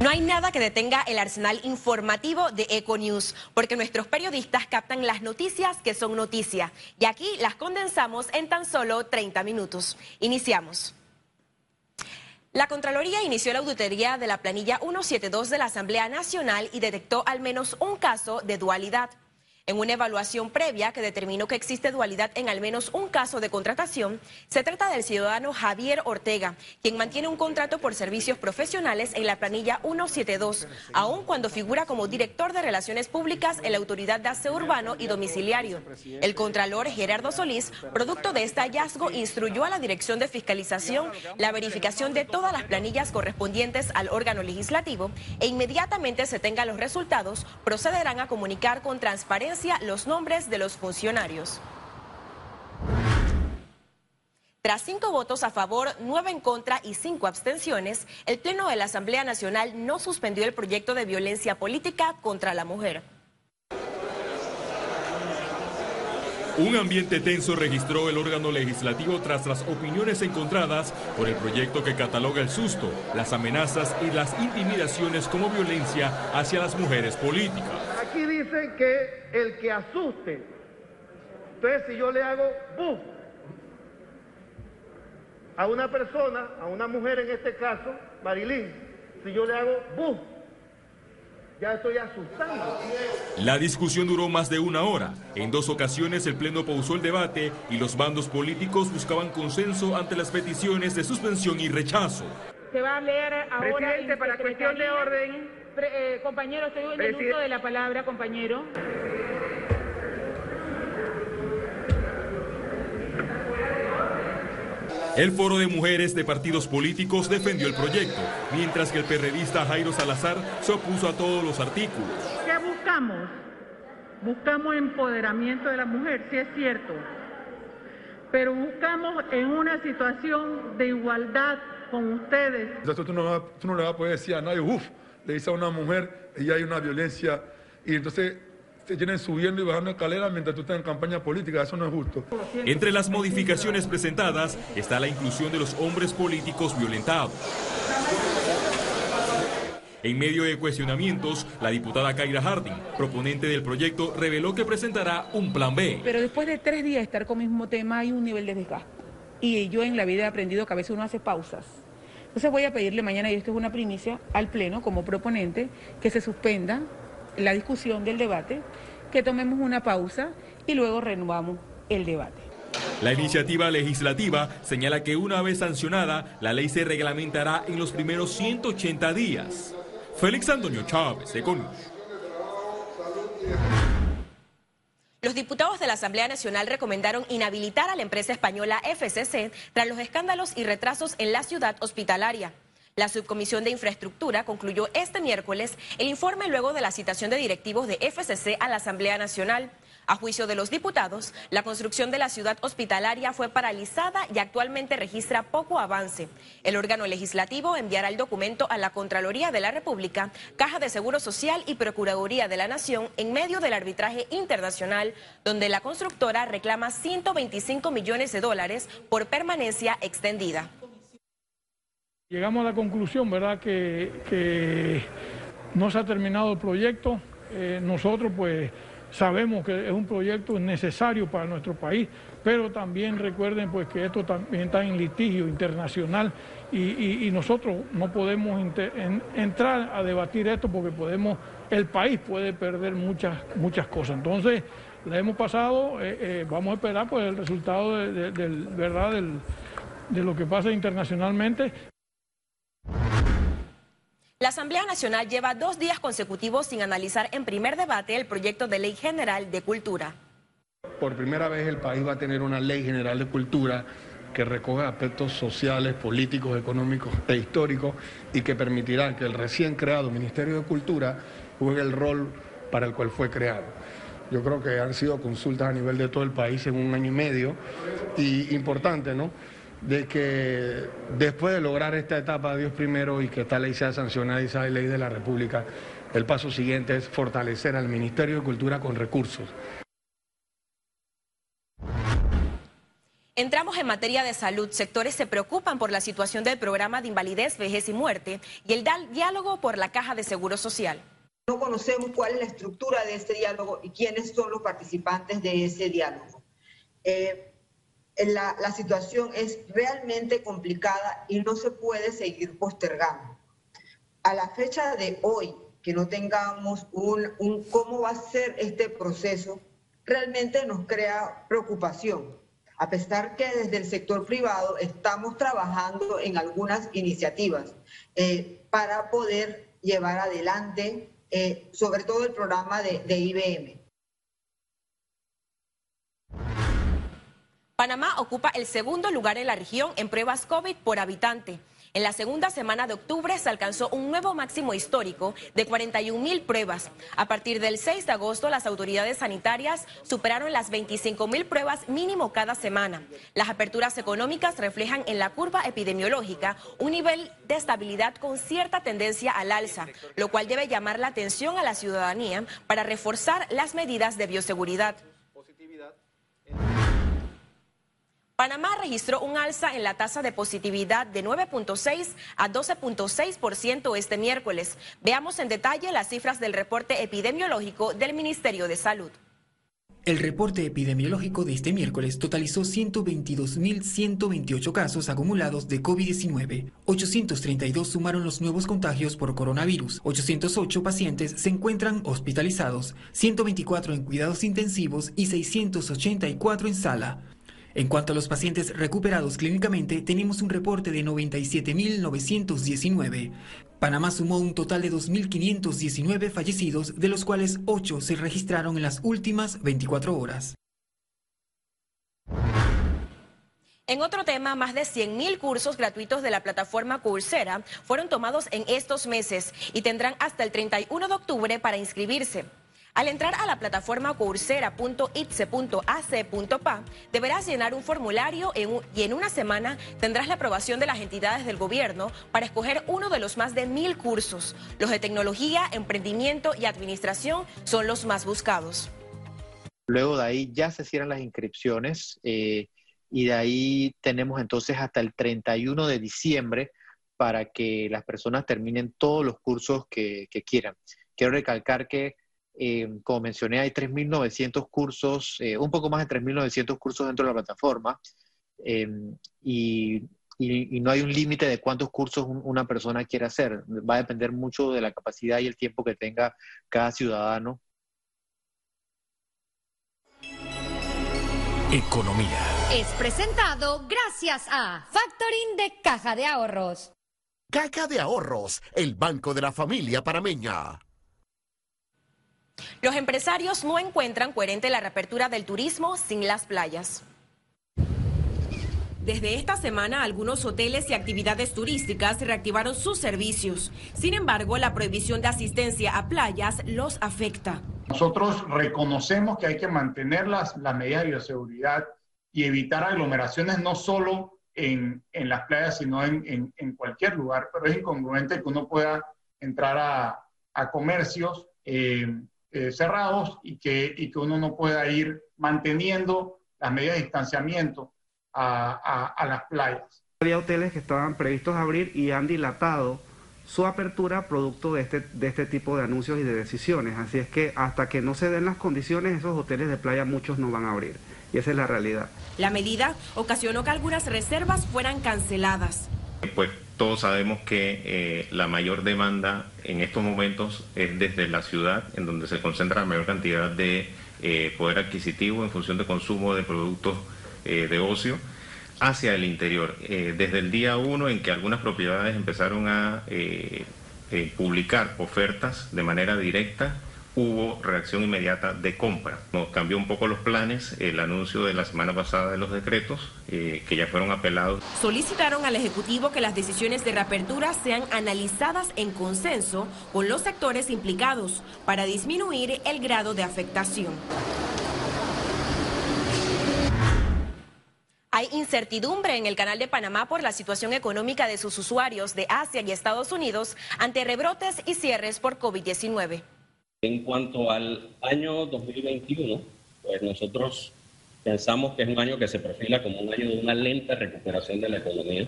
No hay nada que detenga el arsenal informativo de Econews, porque nuestros periodistas captan las noticias que son noticias y aquí las condensamos en tan solo 30 minutos. Iniciamos. La Contraloría inició la auditoría de la planilla 172 de la Asamblea Nacional y detectó al menos un caso de dualidad. En una evaluación previa que determinó que existe dualidad en al menos un caso de contratación, se trata del ciudadano Javier Ortega, quien mantiene un contrato por servicios profesionales en la planilla 172, aun cuando figura como director de Relaciones Públicas en la Autoridad de Aseo Urbano y Domiciliario. El contralor Gerardo Solís, producto de este hallazgo, instruyó a la Dirección de Fiscalización la verificación de todas las planillas correspondientes al órgano legislativo e inmediatamente se tengan los resultados, procederán a comunicar con transparencia los nombres de los funcionarios. Tras cinco votos a favor, nueve en contra y cinco abstenciones, el Pleno de la Asamblea Nacional no suspendió el proyecto de violencia política contra la mujer. Un ambiente tenso registró el órgano legislativo tras las opiniones encontradas por el proyecto que cataloga el susto, las amenazas y las intimidaciones como violencia hacia las mujeres políticas. Dicen que el que asuste, entonces si yo le hago ¡buf! a una persona, a una mujer en este caso, Marilyn, si yo le hago ¡buf! Ya estoy asustando. La discusión duró más de una hora. En dos ocasiones el Pleno pausó el debate y los bandos políticos buscaban consenso ante las peticiones de suspensión y rechazo. Se va a leer ahora... Presidente, para cuestión de orden... Eh, compañero, estoy en el uso de la palabra, compañero. El foro de mujeres de partidos políticos defendió el proyecto, mientras que el perredista Jairo Salazar se opuso a todos los artículos. ¿Qué buscamos? Buscamos empoderamiento de la mujer, sí es cierto, pero buscamos en una situación de igualdad con ustedes. Entonces tú no, tú no le vas a poder decir a nadie, uff, le dice a una mujer y hay una violencia, y entonces te tienen subiendo y bajando escaleras mientras tú estás en campaña política. Eso no es justo. Entre las modificaciones presentadas está la inclusión de los hombres políticos violentados. En medio de cuestionamientos, la diputada Kaira Harding, proponente del proyecto, reveló que presentará un plan B. Pero después de tres días de estar con el mismo tema hay un nivel de desgaste. Y yo en la vida he aprendido que a veces uno hace pausas. Entonces voy a pedirle mañana, y esto es una primicia, al Pleno como proponente, que se suspenda la discusión del debate, que tomemos una pausa y luego renovamos el debate. La iniciativa legislativa señala que una vez sancionada, la ley se reglamentará en los primeros 180 días. Félix Antonio Chávez, Econius. Los diputados de la Asamblea Nacional recomendaron inhabilitar a la empresa española FCC tras los escándalos y retrasos en la ciudad hospitalaria. La Subcomisión de Infraestructura concluyó este miércoles el informe luego de la citación de directivos de FCC a la Asamblea Nacional. A juicio de los diputados, la construcción de la ciudad hospitalaria fue paralizada y actualmente registra poco avance. El órgano legislativo enviará el documento a la Contraloría de la República, Caja de Seguro Social y Procuraduría de la Nación en medio del arbitraje internacional, donde la constructora reclama 125 millones de dólares por permanencia extendida. Llegamos a la conclusión, ¿verdad?, que, no se ha terminado el proyecto. Eh, nosotros, pues, sabemos que es un proyecto necesario para nuestro país, pero también recuerden, pues, que esto también está en litigio internacional y, nosotros no podemos entrar a debatir esto porque podemos, el país puede perder muchas, muchas cosas. Entonces, le hemos pasado, eh, eh, vamos a esperar, pues, el resultado del, ¿verdad?, de lo que pasa internacionalmente. La Asamblea Nacional lleva dos días consecutivos sin analizar en primer debate el proyecto de ley general de cultura. Por primera vez el país va a tener una ley general de cultura que recoge aspectos sociales, políticos, económicos e históricos y que permitirá que el recién creado Ministerio de Cultura juegue el rol para el cual fue creado. Yo creo que han sido consultas a nivel de todo el país en un año y medio y importante, ¿no? De que después de lograr esta etapa, Dios primero, y que esta ley sea sancionada y sea ley de la República, el paso siguiente es fortalecer al Ministerio de Cultura con recursos. Entramos en materia de salud. Sectores se preocupan por la situación del programa de invalidez, vejez y muerte y el diálogo por la caja de seguro social. No conocemos cuál es la estructura de ese diálogo y quiénes son los participantes de ese diálogo. Eh, la, la, situación es realmente complicada y no se puede seguir postergando. A la fecha de hoy, que no tengamos un, un cómo va a ser este proceso, realmente nos crea preocupación a pesar que desde el sector privado estamos trabajando en algunas iniciativas eh, para poder llevar adelante, eh, sobre todo el programa de, de IBM. Panamá ocupa el segundo lugar en la región en pruebas COVID por habitante. En la segunda semana de octubre se alcanzó un nuevo máximo histórico de 41 mil pruebas. A partir del 6 de agosto, las autoridades sanitarias superaron las 25 mil pruebas mínimo cada semana. Las aperturas económicas reflejan en la curva epidemiológica un nivel de estabilidad con cierta tendencia al alza, lo cual debe llamar la atención a la ciudadanía para reforzar las medidas de bioseguridad. Panamá registró un alza en la tasa de positividad de 9.6 a 12.6% este miércoles. Veamos en detalle las cifras del reporte epidemiológico del Ministerio de Salud. El reporte epidemiológico de este miércoles totalizó 122.128 casos acumulados de COVID-19. 832 sumaron los nuevos contagios por coronavirus. 808 pacientes se encuentran hospitalizados, 124 en cuidados intensivos y 684 en sala. En cuanto a los pacientes recuperados clínicamente, tenemos un reporte de 97.919. Panamá sumó un total de 2.519 fallecidos, de los cuales 8 se registraron en las últimas 24 horas. En otro tema, más de 100.000 cursos gratuitos de la plataforma Coursera fueron tomados en estos meses y tendrán hasta el 31 de octubre para inscribirse. Al entrar a la plataforma coursera.itse.ac.pa, deberás llenar un formulario y en una semana tendrás la aprobación de las entidades del gobierno para escoger uno de los más de mil cursos. Los de tecnología, emprendimiento y administración son los más buscados. Luego de ahí ya se cierran las inscripciones eh, y de ahí tenemos entonces hasta el 31 de diciembre para que las personas terminen todos los cursos que quieran. Quiero recalcar que eh, como mencioné, hay 3.900 cursos, eh, un poco más de 3.900 cursos dentro de la plataforma eh, y, no hay un límite de cuántos cursos una persona quiere hacer. Va a depender mucho de la capacidad y el tiempo que tenga cada ciudadano. Economía. Es presentado gracias a Factoring de Caja de Ahorros. Caja de Ahorros, el banco de la familia parameña. Los empresarios no encuentran coherente la reapertura del turismo sin las playas. Desde esta semana, algunos hoteles y actividades turísticas reactivaron sus servicios. Sin embargo, la prohibición de asistencia a playas los afecta. Nosotros reconocemos que hay que mantener las, medidas de bioseguridad y evitar aglomeraciones no solo en, las playas, sino en, cualquier lugar. Pero es incongruente que uno pueda entrar a, comercios eh, eh, cerrados y que, y que uno no pueda ir manteniendo las medidas de distanciamiento a, a, las playas. Había hoteles que estaban previstos a abrir y han dilatado su apertura producto de este, de este tipo de anuncios y de decisiones. Así es que hasta que no se den las condiciones, esos hoteles de playa muchos no van a abrir. Y esa es la realidad. La medida ocasionó que algunas reservas fueran canceladas. Pues todos sabemos que eh, la mayor demanda en estos momentos es desde la ciudad, en donde se concentra la mayor cantidad de eh, poder adquisitivo en función de consumo de productos eh, de ocio, hacia el interior. desde el día uno en que algunas propiedades empezaron a publicar ofertas de manera directa, hubo reacción inmediata de compra. Nos cambió un poco los planes el anuncio de la semana pasada de los decretos, eh, que ya fueron apelados. Solicitaron al Ejecutivo que las decisiones de reapertura sean analizadas en consenso con los sectores implicados para disminuir el grado de afectación. Hay incertidumbre en el Canal de Panamá por la situación económica de sus usuarios de Asia y Estados Unidos ante rebrotes y cierres por COVID-19. En cuanto al año 2021, pues nosotros Pensamos que es un año que se perfila como un año de una lenta recuperación de la economía.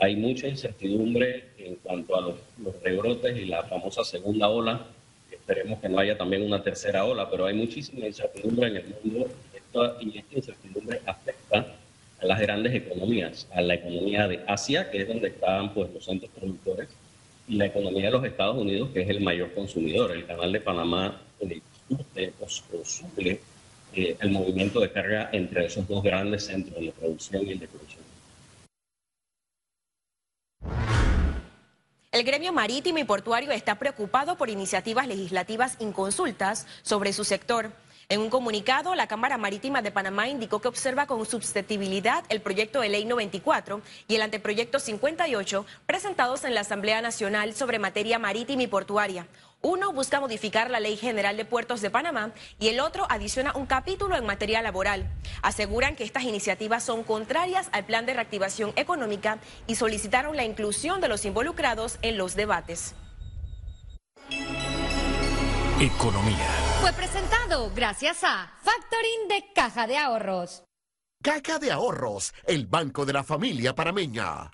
Hay mucha incertidumbre en cuanto a los, rebrotes y la famosa segunda ola. Esperemos que no haya también una tercera ola, pero hay muchísima incertidumbre en el mundo y esta incertidumbre afecta a las grandes economías, a la economía de Asia, que es donde están pues, los centros productores, la economía de los Estados Unidos, que es el mayor consumidor. El canal de Panamá discute o, suple eh, el movimiento de carga entre esos dos grandes centros, de producción y de producción. El gremio marítimo y portuario está preocupado por iniciativas legislativas inconsultas sobre su sector. En un comunicado, la Cámara Marítima de Panamá indicó que observa con susceptibilidad el proyecto de ley 94 y el anteproyecto 58 presentados en la Asamblea Nacional sobre materia marítima y portuaria. Uno busca modificar la Ley General de Puertos de Panamá y el otro adiciona un capítulo en materia laboral. Aseguran que estas iniciativas son contrarias al plan de reactivación económica y solicitaron la inclusión de los involucrados en los debates. Economía. Fue presentado gracias a Factoring de Caja de Ahorros. Caja de Ahorros, el banco de la familia parameña.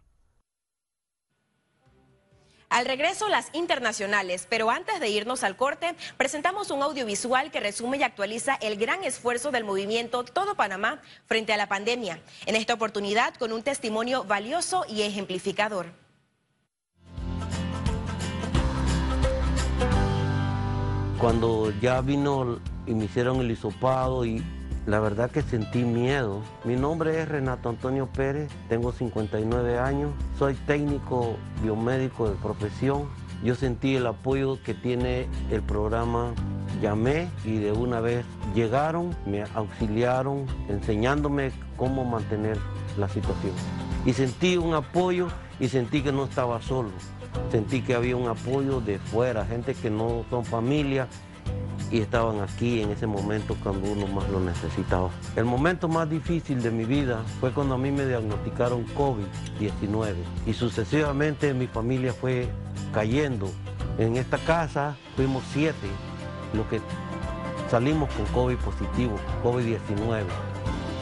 Al regreso, las internacionales, pero antes de irnos al corte, presentamos un audiovisual que resume y actualiza el gran esfuerzo del movimiento Todo Panamá frente a la pandemia. En esta oportunidad, con un testimonio valioso y ejemplificador. Cuando ya vino y me hicieron el hisopado y la verdad que sentí miedo. Mi nombre es Renato Antonio Pérez, tengo 59 años, soy técnico biomédico de profesión. Yo sentí el apoyo que tiene el programa Llamé y de una vez llegaron, me auxiliaron enseñándome cómo mantener la situación. Y sentí un apoyo y sentí que no estaba solo sentí que había un apoyo de fuera, gente que no son familia y estaban aquí en ese momento cuando uno más lo necesitaba. El momento más difícil de mi vida fue cuando a mí me diagnosticaron COVID-19 y sucesivamente mi familia fue cayendo. En esta casa fuimos siete los que salimos con COVID positivo, COVID-19.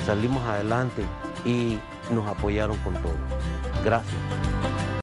Salimos adelante y nos apoyaron con todo. Gracias.